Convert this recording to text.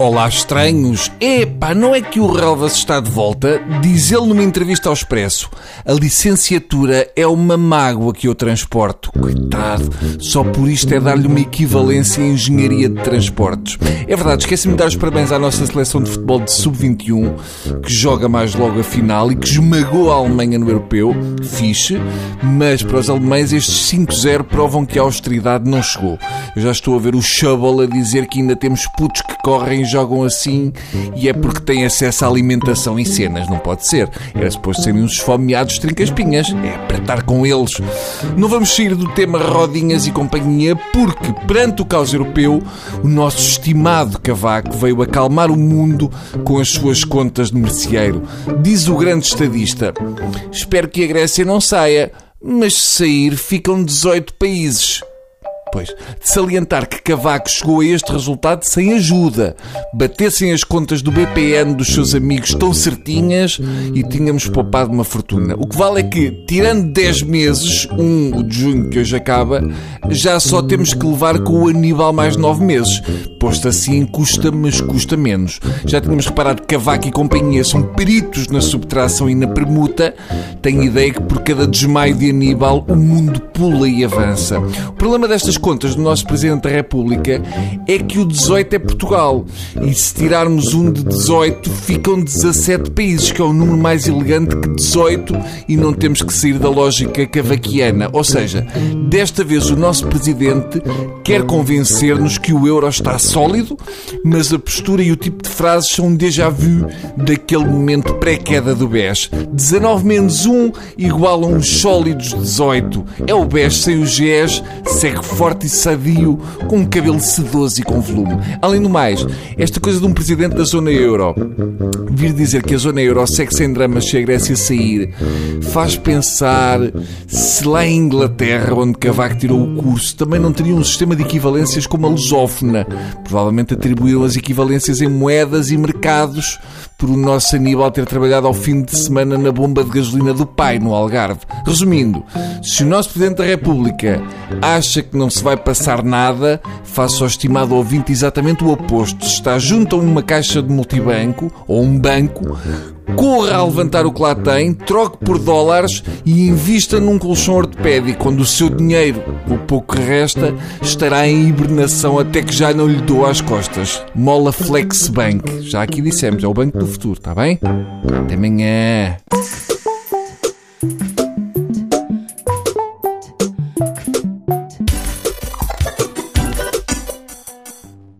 Olá, estranhos. Epá, não é que o Relvas está de volta? Diz ele numa entrevista ao Expresso. A licenciatura é uma mágoa que eu transporto. Coitado, só por isto é dar-lhe uma equivalência em engenharia de transportes. É verdade, esqueci-me de dar os parabéns à nossa seleção de futebol de sub-21, que joga mais logo a final e que esmagou a Alemanha no europeu. Fixe, mas para os alemães estes 5-0 provam que a austeridade não chegou. Eu já estou a ver o Schubble a dizer que ainda temos putos que correm jogam assim e é porque têm acesso à alimentação em cenas, não pode ser. Era suposto serem uns esfomeados trincaspinhas. É para estar com eles. Não vamos sair do tema rodinhas e companhia porque, perante o caos europeu, o nosso estimado Cavaco veio acalmar o mundo com as suas contas de merceeiro. Diz o grande estadista: Espero que a Grécia não saia, mas se sair ficam 18 países. Pois, de salientar que Cavaco chegou a este resultado sem ajuda. Batessem as contas do BPN dos seus amigos tão certinhas e tínhamos poupado uma fortuna. O que vale é que, tirando 10 meses, um de junho que hoje acaba, já só temos que levar com o Aníbal mais 9 meses. Posto assim, custa, mas custa menos. Já tínhamos reparado que Cavaco e companhia são peritos na subtração e na permuta. Tenho ideia que por cada desmaio de Aníbal o mundo pula e avança. O problema destas contas do nosso Presidente da República é que o 18 é Portugal. E se tirarmos um de 18, ficam 17 países, que é o número mais elegante que 18, e não temos que sair da lógica cavaquiana. Ou seja, desta vez o nosso Presidente quer convencer-nos que o euro está sólido, mas a postura e o tipo de frases são um déjà vu daquele momento pré-queda do BES. 19 menos 1 igual a uns sólidos 18. É o BES sem os GES, segue forte forte e sadio, com um cabelo sedoso e com volume. Além do mais, esta coisa de um presidente da zona euro vir dizer que a zona euro segue sem dramas se a Grécia sair faz pensar se lá em Inglaterra, onde Cavaco tirou o curso, também não teria um sistema de equivalências como a lusófona. Provavelmente atribuíram as equivalências em moedas e mercados por o nosso Aníbal ter trabalhado ao fim de semana na bomba de gasolina do pai, no Algarve. Resumindo, se o nosso Presidente da República acha que não se vai passar nada, faça ao estimado ouvinte exatamente o oposto. Se está junto a uma caixa de multibanco ou um banco, corra a levantar o que lá tem, troque por dólares e invista num colchão ortopédico, onde o seu dinheiro, o pouco que resta, estará em hibernação até que já não lhe dou às costas. Mola Flexbank. Já aqui dissemos, é o banco do futuro, está bem? Até amanhã.